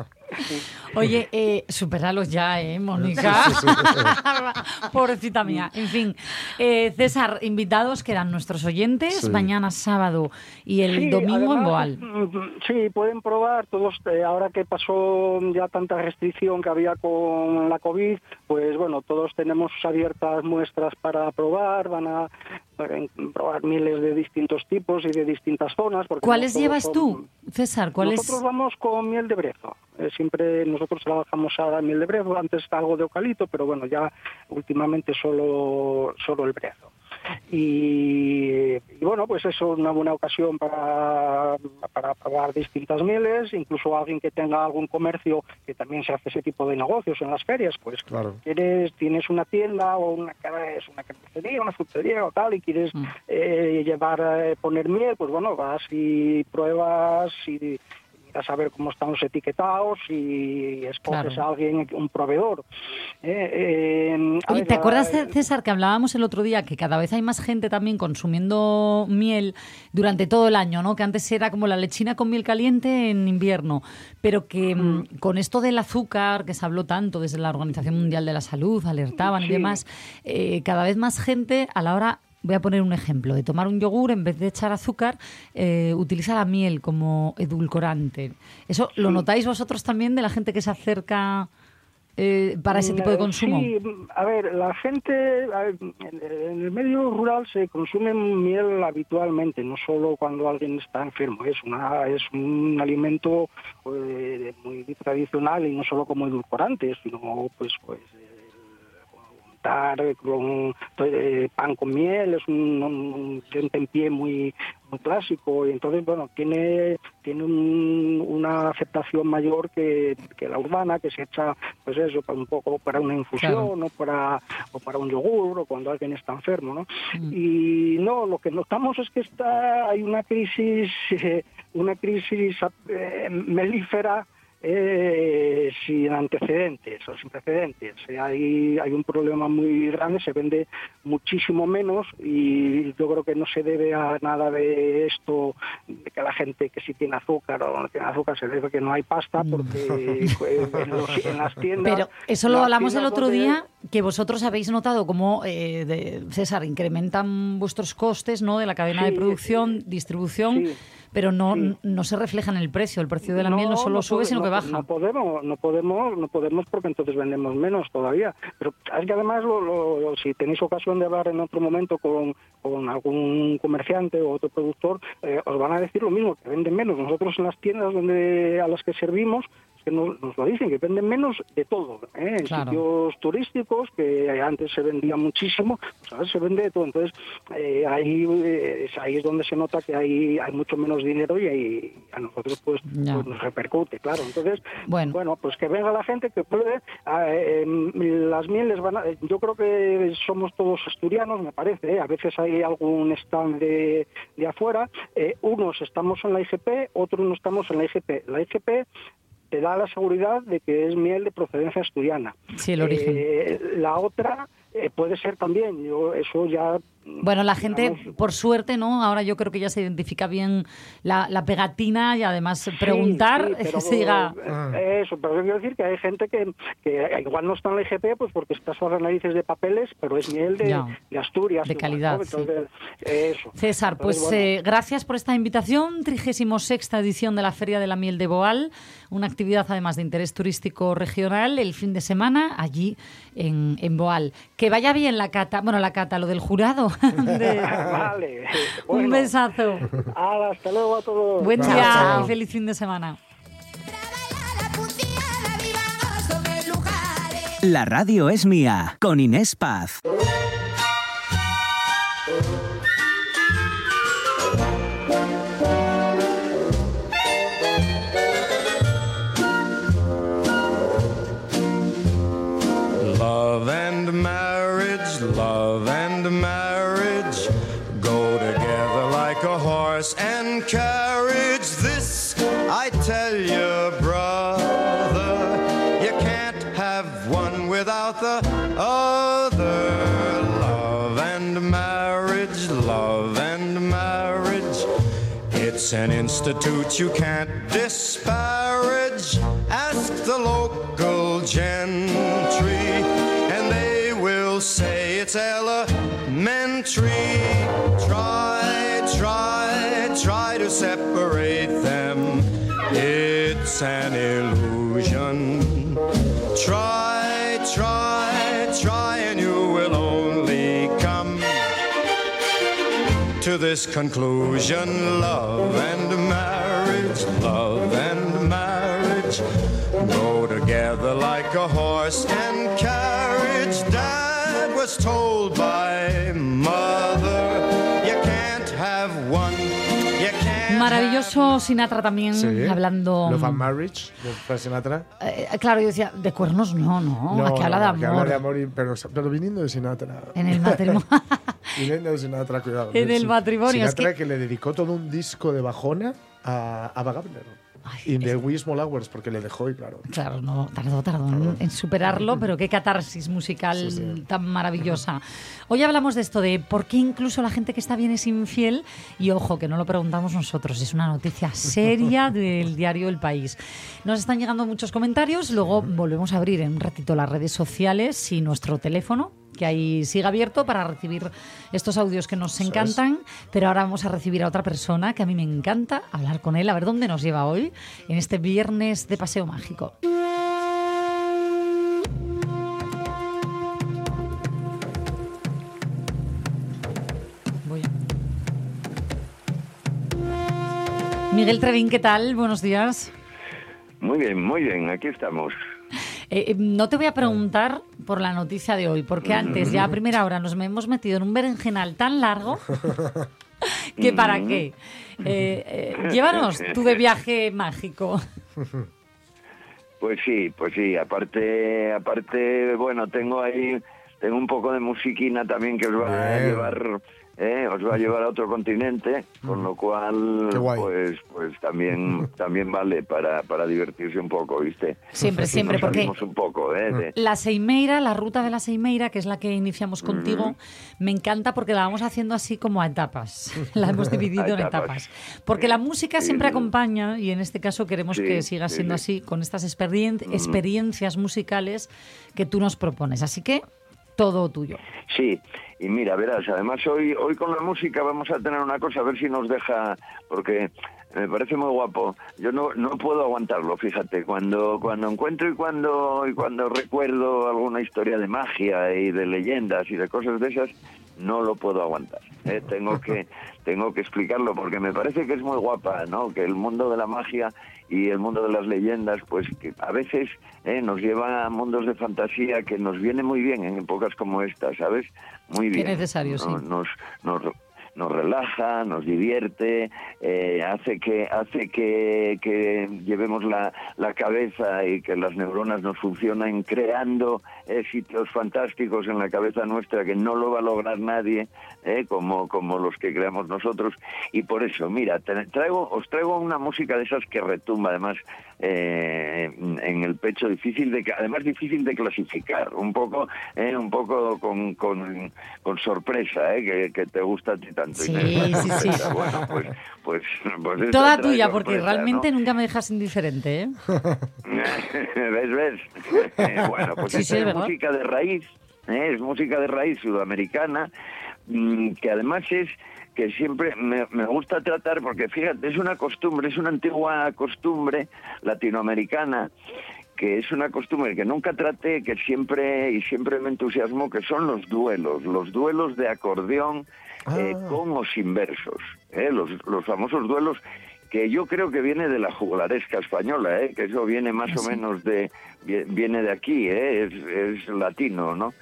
Oye, eh, superalos ya, ¿eh, Mónica? Pobrecita mía. En fin, eh, César, invitados que eran nuestros oyentes, Sí. mañana sábado y el Sí, domingo en además, Boal. mm, Sí, pueden probar todos. eh, ahora que pasó ya tanta restricción que había con la COVID, pues bueno, todos tenemos abiertas muestras para probar. Van a, pueden probar miles de distintos tipos y de distintas zonas. porque ¿Cuáles llevas son- tú, César? Nosotros vamos con miel de brezo. Eh, siempre nosotros trabajamos ahora miel de brezo, antes algo de eucalipto, pero bueno, ya últimamente solo, solo el brezo. Y, y bueno, pues eso es una buena ocasión para, para probar distintas mieles, incluso alguien que tenga algún comercio que también se hace ese tipo de negocios en las ferias, pues Claro. quieres, tienes una tienda o una, es una carnicería, una frutería o tal, y quieres eh, llevar, eh, poner miel, pues bueno, vas y pruebas y a ver cómo están los etiquetados y escoges Claro. a alguien, un proveedor. Eh, eh, Oye, ver, ¿te acuerdas, de- César, que hablábamos el otro día que cada vez hay más gente también consumiendo miel durante todo el año, ¿no? Que antes era como la lechina con miel caliente en invierno, pero que mm, con esto del azúcar, que se habló tanto desde la Organización Mundial de la Salud, alertaban y demás, eh, cada vez más gente a la hora voy a poner un ejemplo, de tomar un yogur, en vez de echar azúcar, eh, utiliza la miel como edulcorante. ¿Eso lo notáis vosotros también de la gente que se acerca eh, para ese tipo de Mm, consumo? Sí, a ver, la gente ver, en en el medio rural se consume miel habitualmente, no solo cuando alguien está enfermo, es una es un alimento eh, muy tradicional y no solo como edulcorante, sino pues pues untar con eh, pan con miel es un, un, un tentempié muy muy clásico. Y entonces bueno tiene tiene un- una aceptación mayor que, que la urbana que se echa pues eso para un poco para una infusión o para o para un yogur o cuando alguien está enfermo no y no lo que notamos es que está hay una crisis eh, una crisis eh, melífera eh, sin antecedentes o sin precedentes. Eh, Hay, hay un problema muy grande, se vende muchísimo menos y yo creo que no se debe a nada de esto, de que la gente que sí tiene azúcar o no tiene azúcar, se debe a que no hay pasta porque eh, en, los- en las tiendas... Pero eso lo hablamos el otro donde- día, que vosotros habéis notado cómo, eh, de- César, incrementan vuestros costes ¿no? de la cadena Sí, de producción, distribución, sí, pero no, sí. no se refleja en el precio. El precio de la miel no solo sube, sino que no- baja. No podemos, no podemos, no podemos porque entonces vendemos menos todavía. Pero es que además, lo- lo- si tenéis ocasión de hablar en otro momento con, con algún comerciante o otro productor, eh, os van a decir lo mismo, que venden menos. Nosotros en las tiendas donde a las que servimos, que nos, nos lo dicen, que venden menos de todo. ¿eh? En Claro. sitios turísticos, que antes se vendía muchísimo, pues ahora se vende de todo. Entonces, eh, ahí, eh, es, ahí es donde se nota que hay, hay mucho menos dinero y, ahí a nosotros pues, pues nos repercute, claro. Entonces, Bueno. pues que venga la gente que puede. eh, eh, las mieles van a, yo creo que somos todos asturianos, me parece. ¿eh? A veces hay algún stand de, de afuera. Eh, unos estamos en la IGP, otros no estamos en la IGP. La IGP te da la seguridad de que es miel de procedencia asturiana. Sí, el origen. Eh, la otra eh, puede ser también. Yo eso ya Bueno, la gente, por suerte, ¿no? Ahora yo creo que ya se identifica bien la, la pegatina y además preguntar Sí, sí, pero, se diga... eh, Eso, pero yo quiero decir que hay gente que, que igual no está en la IGP pues porque está sobre las narices de papeles, pero es miel de, Asturias. De calidad, ¿no? sí. Entonces, eso. César, pues bueno, eh, gracias por esta invitación. 36 edición de la Feria de la Miel de Boal, una actividad además de interés turístico regional el fin de semana allí en, en Boal. Que vaya bien la cata, bueno, la cata, lo del jurado. De- vale. Un besazo. hasta luego a todos. Buen Chao, día chao. y feliz fin de semana. La radio es mía, con Inés Paz. An institute you can't disparage. Ask the local gentry, and they will say it's elementary. Try, try, try to separate them. It's an illusion. Try, this conclusion love and marriage, love and marriage go together like a horse Maravilloso Sinatra también Sí. hablando. Love and Marriage, de Sinatra. Eh, claro, yo decía, de cuernos no, no, aquí habla de amor. habla de amor, y- pero, pero viniendo de Sinatra. En el matrimonio. Viniendo de Sinatra, cuidado. En el matrimonio, es Sinatra que- que... le dedicó todo un disco de bajona a Ava Gardner. y de Wee Small Hours, porque le dejó y claro. Claro, no, tardó, tardó en, en superarlo, pero qué catarsis musical Sí, sí. tan maravillosa. Hoy hablamos de esto, de por qué incluso la gente que está bien es infiel, y ojo, que no lo preguntamos nosotros, es una noticia seria del diario El País. Nos están llegando muchos comentarios, luego volvemos a abrir en un ratito las redes sociales y nuestro teléfono, que ahí siga abierto para recibir estos audios que nos encantan. Pero ahora vamos a recibir a otra persona que a mí me encanta hablar con él, a ver dónde nos lleva hoy en este viernes de paseo mágico. Voy. Miguel Trevín, ¿qué tal? Buenos días. Muy bien, muy bien, aquí estamos. Eh, eh, no te voy a preguntar por la noticia de hoy, porque antes, ya a primera hora, nos hemos metido en un berenjenal tan largo que para qué. Eh, eh, llévanos tú de viaje mágico. Pues sí, pues sí, aparte, aparte, bueno, tengo ahí, tengo un poco de musiquina también que os va a llevar, eh, os va a llevar a otro continente, con lo cual, pues, pues también, también vale para, para divertirse un poco, ¿viste? Siempre, Así siempre, porque- salimos un poco, ¿eh? de- La Seimeira, la ruta de la Seimeira, que es la que iniciamos contigo, me encanta porque la vamos haciendo así como a etapas. La hemos dividido A en etapas. etapas. Porque la música Sí, siempre sí. acompaña y en este caso queremos Sí, que siga sí, siendo sí. así con estas experien- experiencias musicales que tú nos propones. Así que todo tuyo. Sí, y mira, verás, además hoy, hoy con la música vamos a tener una cosa, a ver si nos deja, porque me parece muy guapo. Yo no, no puedo aguantarlo, fíjate, cuando, cuando encuentro y cuando, y cuando recuerdo alguna historia de magia y de leyendas y de cosas de esas, no lo puedo aguantar. ¿eh? Tengo que tengo que explicarlo porque me parece que es muy guapa, ¿no? Que el mundo de la magia y el mundo de las leyendas, pues que a veces ¿eh? nos lleva a mundos de fantasía que nos viene muy bien en épocas como esta, ¿sabes? Muy Qué bien. necesario, sí. Nos, nos, nos relaja, nos divierte, eh, hace que hace que, que llevemos la, la cabeza y que las neuronas nos funcionen creando sitios fantásticos en la cabeza nuestra que no lo va a lograr nadie, eh, como, como los que creamos nosotros. Y por eso, mira, traigo, os traigo una música de esas que retumba, además, eh, en el pecho, difícil de, además difícil de clasificar, un poco, eh, un poco con, con, con sorpresa, eh, que, que te gusta a ti tanto. Sí, sí, sí. Bueno, pues, pues, pues Toda tuya, porque realmente ¿no? nunca me dejas indiferente. ¿eh? ¿Ves, ves? Bueno, pues Sí, esta sí, es ¿verdad? música de raíz, ¿eh? es música de raíz sudamericana, mm, que además es que siempre me, me gusta tratar, porque fíjate, es una costumbre, es una antigua costumbre latinoamericana, que es una costumbre que nunca traté, que siempre y siempre me entusiasmó, que son los duelos, los duelos de acordeón eh, Ah. con o sin versos, ¿eh? los, los famosos duelos que yo creo que viene de la juglaresca española, ¿eh? que eso viene más o menos de vie- viene de aquí, ¿eh? es, es latino, ¿no?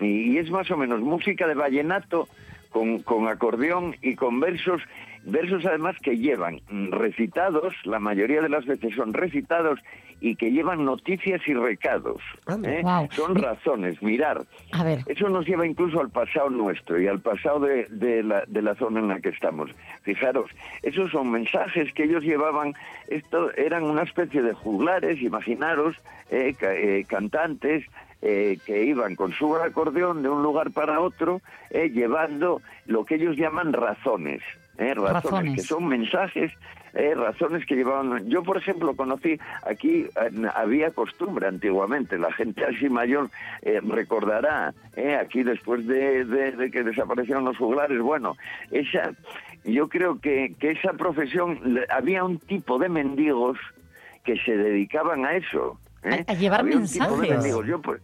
Y, y es más o menos música de vallenato con, con acordeón y con versos, versos además que llevan recitados, la mayoría de las veces son recitados y que llevan noticias y recados. ¿eh? Son razones, mirar. A ver, Eso nos lleva incluso al pasado nuestro y al pasado de, de la, de la zona en la que estamos. Fijaros, esos son mensajes que ellos llevaban, esto eran una especie de juglares, imaginaros, eh, ca- eh, cantantes eh, que iban con su acordeón de un lugar para otro, eh, llevando lo que ellos llaman razones. eh, razones, Razones. que son mensajes, eh, razones que llevaban. Yo, por ejemplo, conocí aquí, había costumbre antiguamente, la gente así mayor eh, recordará, eh, aquí después de, de- de que desaparecieron los juglares, bueno, esa, yo creo que, que esa profesión, había un tipo de mendigos que se dedicaban a eso. ¿Eh? A- a llevar mensajes. Yo, pues,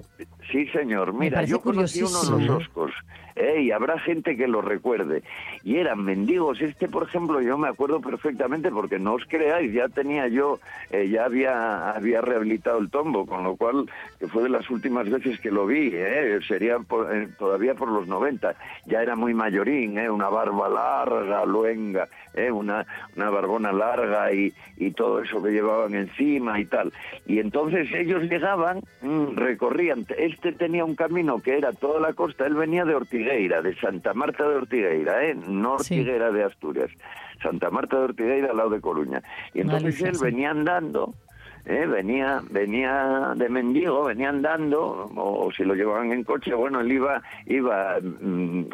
sí, señor. Mira, yo conocí uno de los oscos. ¿eh? Y habrá gente que lo recuerde. Y eran mendigos. Este, por ejemplo, yo me acuerdo perfectamente porque no os creáis, ya tenía yo, eh, ya había, había rehabilitado el tombo, con lo cual, que fue de las últimas veces que lo vi, ¿eh? sería por- eh, todavía por los 90. Ya era muy mayorín, ¿eh? una barba larga, luenga, ¿eh? una, una barbona larga y, y todo eso que llevaban encima y tal. Y entonces ellos llegaban, mm, recorrían. Este tenía un camino que era toda la costa, él venía de Ortigueira, de Santa Marta de Ortigueira, ¿eh? no Sí. Ortigueira de Asturias. Santa Marta de Ortigueira al lado de Coruña. Y entonces él sí. venía andando, ¿eh? venía, venía de mendigo, venía andando, o, o si lo llevaban en coche, bueno, él iba, iba mm,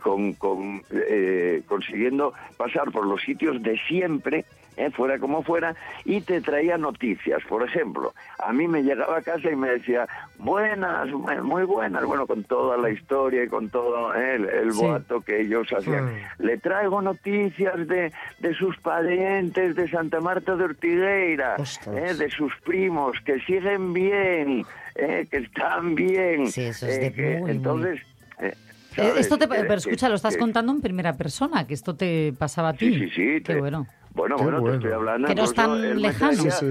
con, con, eh, consiguiendo pasar por los sitios de siempre eh, fuera como fuera, y te traía noticias. Por ejemplo, a mí me llegaba a casa y me decía, buenas, muy buenas, bueno, con toda la historia y con todo eh, el, el Sí. boato que ellos hacían. Le traigo noticias de, de sus parientes de Santa Marta de Ortigueira, eh, de sus primos, que siguen bien, eh, que están bien. Sí, eso es de que- muy, entonces... Esto te, pero escucha, lo estás contando en primera persona, que esto te pasaba a ti. Sí, sí, sí. Qué te- bueno. Bueno, Qué bueno, bueno. te estoy hablando. Que no es tan lejano. traía- Sí,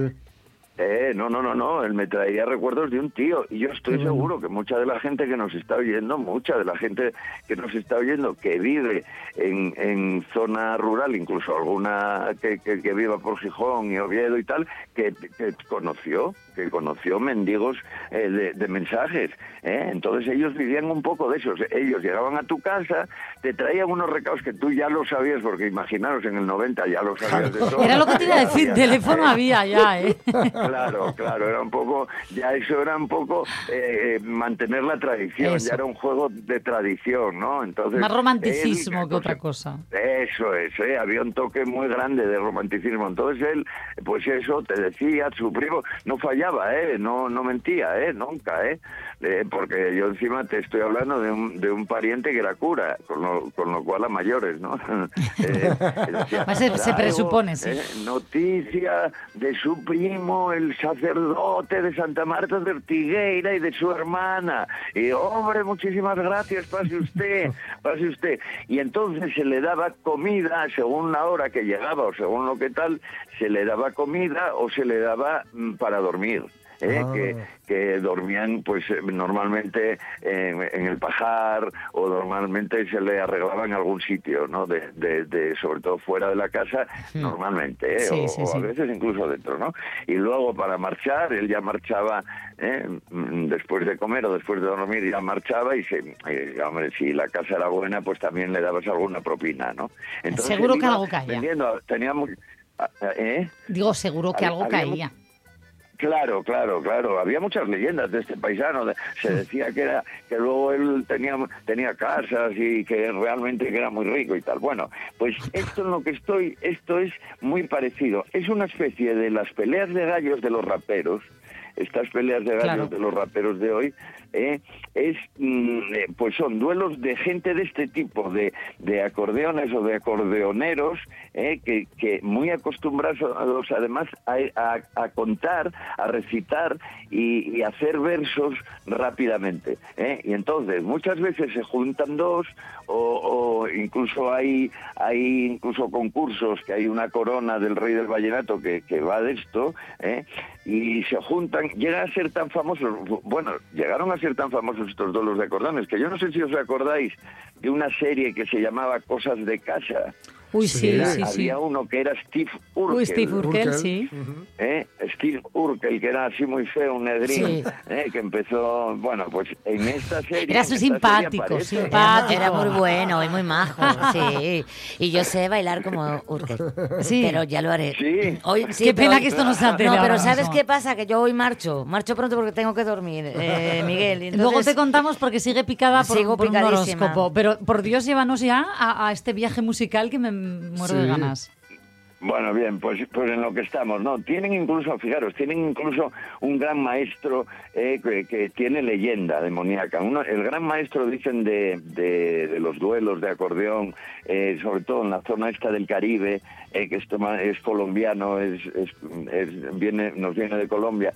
Eh, no, no, no, no, él me traía recuerdos de un tío y yo estoy seguro que mucha de la gente que nos está oyendo, mucha de la gente que nos está oyendo que vive en, en zona rural, incluso alguna que, que, que viva por Gijón y Oviedo y tal, que, que conoció, que conoció mendigos eh, de, de mensajes. ¿eh? Entonces ellos vivían un poco de esos. Ellos llegaban a tu casa, te traían unos recados que tú ya lo sabías, porque imaginaros, en el 90 ya lo sabías de todo. Era lo que te iba a decir, teléfono ¿eh? había ya, ¿eh? Claro, claro, era un poco, ya eso era un poco eh, mantener la tradición, Eso. ya era un juego de tradición, ¿no? Entonces Más romanticismo él, que otra cosa. eso es, ¿eh? había un toque muy grande de romanticismo. Entonces él, pues eso, te decía, su primo, no fallaba, ¿eh? No, no mentía, ¿eh? Nunca, ¿eh? Eh, porque yo encima te estoy hablando de un, de un pariente que era cura, con lo, con lo cual a mayores, ¿no? Eh, decía, se- se "Traigo, presupone, sí. noticia de su primo, el sacerdote de Santa Marta de Ortigueira y de su hermana. Y, hombre, muchísimas gracias, pase usted, pase usted. Y entonces se le daba comida, según la hora que llegaba o según lo que tal, se le daba comida o se le daba mm, para dormir. ¿eh? Ah. que, que dormían pues eh, normalmente en, en el pajar o normalmente se le arreglaba en algún sitio, ¿no? De, de- de- sobre todo fuera de la casa, normalmente, ¿eh? Sí, o, sí, o sí. a veces incluso dentro, ¿no? Y luego para marchar, él ya marchaba ¿eh? Mm, después de comer o después de dormir, ya marchaba y, se, y, hombre, si la casa era buena, pues también le dabas alguna propina, ¿no? Seguro él que algo caía. vendiendo, tenía muy- ¿Eh? Digo, seguro que algo había caía. Claro, claro, claro. Había muchas leyendas de este paisano. Se decía que era que luego él tenía tenía casas y que realmente que era muy rico y tal. Bueno, pues esto en lo que estoy, esto es muy parecido. Es una especie de las peleas de gallos de los raperos. Estas peleas de gallos Claro. de los raperos de hoy ¿eh? es mm, eh, pues son duelos de gente de este tipo de, de acordeones o de acordeoneros ¿eh? que, que muy acostumbrados además a, a- a contar a recitar y, y hacer versos rápidamente ¿eh? y entonces muchas veces se juntan dos o, o incluso hay hay incluso concursos que hay una corona del rey del vallenato que, que va de esto y se juntan llegan a ser tan famosos bueno llegaron a ser tan famosos estos duelos de acordeones que yo no sé si os acordáis de una serie que se llamaba Cosas de casa Uy, sí, Era- sí, sí. había uno que era Steve Urkel Uy, Steve Urkel, sí. ¿eh? Steve Urkel, que era así muy feo, un negrín, Sí. ¿eh? que empezó, bueno, pues en esta serie... Era su simpático, aparece- Era, era muy bueno y muy majo, sí. Y yo sé bailar como Urkel. Sí. Pero ya lo haré. Sí. Hoy, Qué pena hoy- que esto no sea No, pero ¿sabes qué pasa? Que yo hoy marcho. Marcho pronto porque tengo que dormir, eh, Miguel. y Luego entonces- te contamos porque sigue picada por, Sigo por un horóscopo. Pero por Dios, llévanos ya a, a este viaje musical que me muero de ganas. Bueno, bien, pues, pues en lo que estamos, ¿no? Tienen incluso, fijaros, tienen incluso un gran maestro eh, que, que tiene leyenda demoníaca. Uno, el gran maestro, dicen, de, de, de los duelos de acordeón, eh, sobre todo en la zona esta del Caribe, eh, que esto ma- es colombiano, es, es- es- viene, nos viene de Colombia.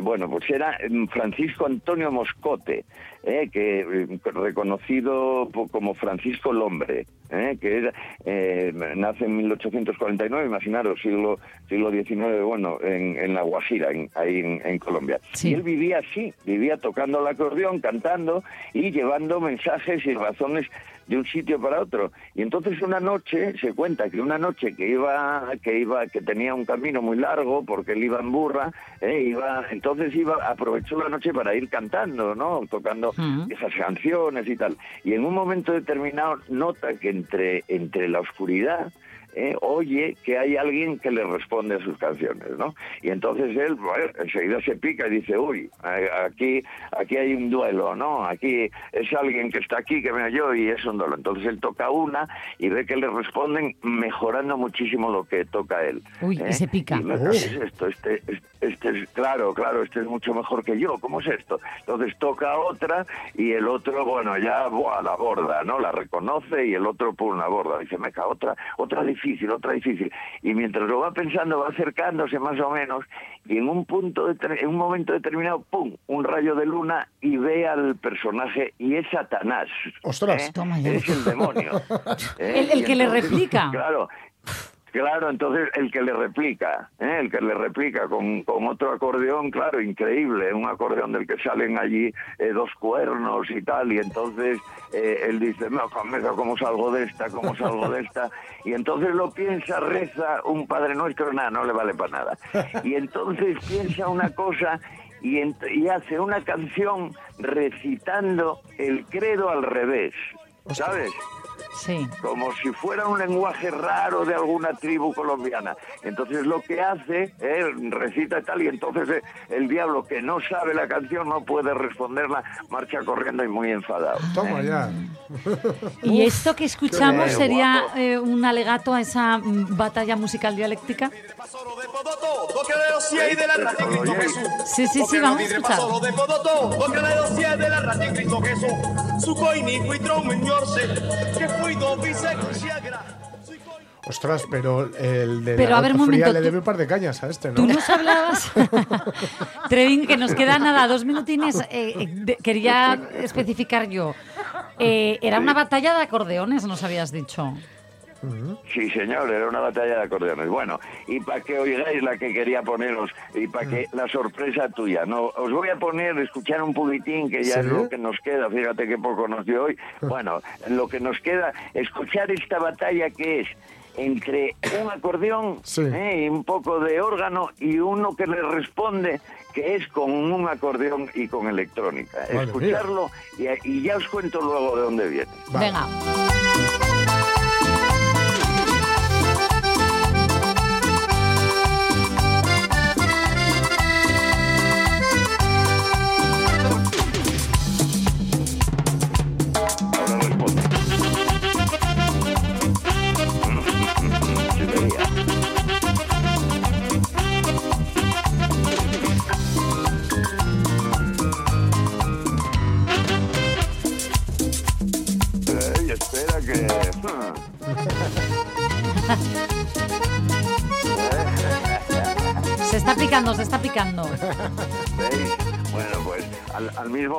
Bueno, pues era mm, Francisco Antonio Moscote, eh, que eh, reconocido como Francisco el Hombre, eh, que era, eh, nace en 1849, imaginaros, siglo siglo XIX, bueno, en, en La Guajira, en- ahí en, en Colombia. Y él vivía así, vivía tocando el acordeón, cantando y llevando mensajes y razones de un sitio para otro. Y entonces una noche, se cuenta que una noche que iba, que iba, que tenía un camino muy largo, porque él iba en burra, eh, iba, entonces iba, aprovechó la noche para ir cantando, ¿no? Tocando esas canciones y tal. Y en un momento determinado nota que entre, entre la oscuridad eh, oye que hay alguien que le responde a sus canciones, ¿no? Y entonces él, bueno, enseguida se pica y dice, uy, aquí, aquí hay un duelo, ¿no? Aquí es alguien que está aquí, que me oyó y es un duelo. Entonces él toca una y ve que le responden mejorando muchísimo lo que toca él. Uy, y ¿eh? se pica. Y, ¿qué es esto? Este, este, este es, claro, claro, este es mucho mejor que yo, ¿cómo es esto? Entonces toca otra y el otro, bueno, ya buah, la borda, ¿no? La reconoce y el otro por una borda. Dice, meca, otra, otra difícil, otra difícil. Y mientras lo va pensando, va acercándose más o menos y en un punto, deter- en un momento determinado, ¡pum! Un rayo de luna y ve al personaje y es Satanás. Ostras. ¿eh? Toma ya. Es el demonio. ¿eh? El- que le replica. Claro. Claro, entonces el que le replica, ¿eh? el que le replica con, con otro acordeón, claro, increíble, un acordeón del que salen allí eh, dos cuernos y tal, y entonces eh, él dice, no, ¿cómo salgo de esta? ¿Cómo salgo de esta? Y entonces lo piensa, reza un Padre Nuestro, nada, no le vale para nada. Y entonces piensa una cosa y hace una canción recitando el credo al revés, ¿sabes? Sí. como si fuera un lenguaje raro de alguna tribu colombiana. Entonces lo que hace, eh, recita tal, y entonces eh, el diablo que no sabe la canción no puede responderla, marcha corriendo y muy enfadado. Toma ya. ¿Y esto que escuchamos Qué sería eh, un alegato a esa mm, batalla musical dialéctica? Sí, sí, sí, vamos a escuchar. Su Ostras, pero el de Pero, la a ver, un Fría momento, le debe un par de cañas a este, ¿no? Tú nos hablabas, Trevin, que nos queda nada, dos minutines. eh, eh, de- quería especificar yo. Eh, era una batalla de acordeones, nos habías dicho. Sí, señor, era una batalla de acordeones. Bueno, y para que oigáis la que quería poneros, y para que la sorpresa tuya, no, os voy a poner, escuchar un poquitín, que ya es ¿Sí? lo que nos queda, fíjate que poco nos dio hoy. Bueno, lo que nos queda, escuchar esta batalla que es entre un acordeón eh, y un poco de órgano y uno que le responde que es con un acordeón y con electrónica. Escucharlo y, y ya os cuento luego de dónde viene. Venga.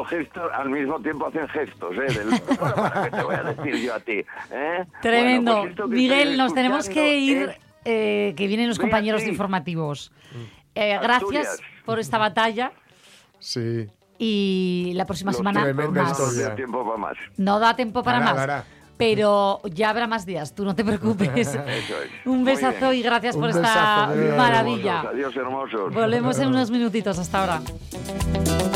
Al mismo gesto, al mismo tiempo hacen gestos, ¿eh? Del, ¿Qué te voy a decir yo a ti? ¿eh? Tremendo. Bueno, pues Miguel, nos tenemos que ir, es- eh, que vienen los compañeros de informativos. Eh, gracias por esta batalla Sí. y la próxima Los semana más. No historia. tiempo para más. No da tiempo para Dará, más. dará. Pero ya habrá más días, tú no te preocupes. Eso es. Un besazo y gracias Un por esta besazo, verdad. maravilla. Adiós, hermosos. Volvemos en unos minutitos. Hasta ahora.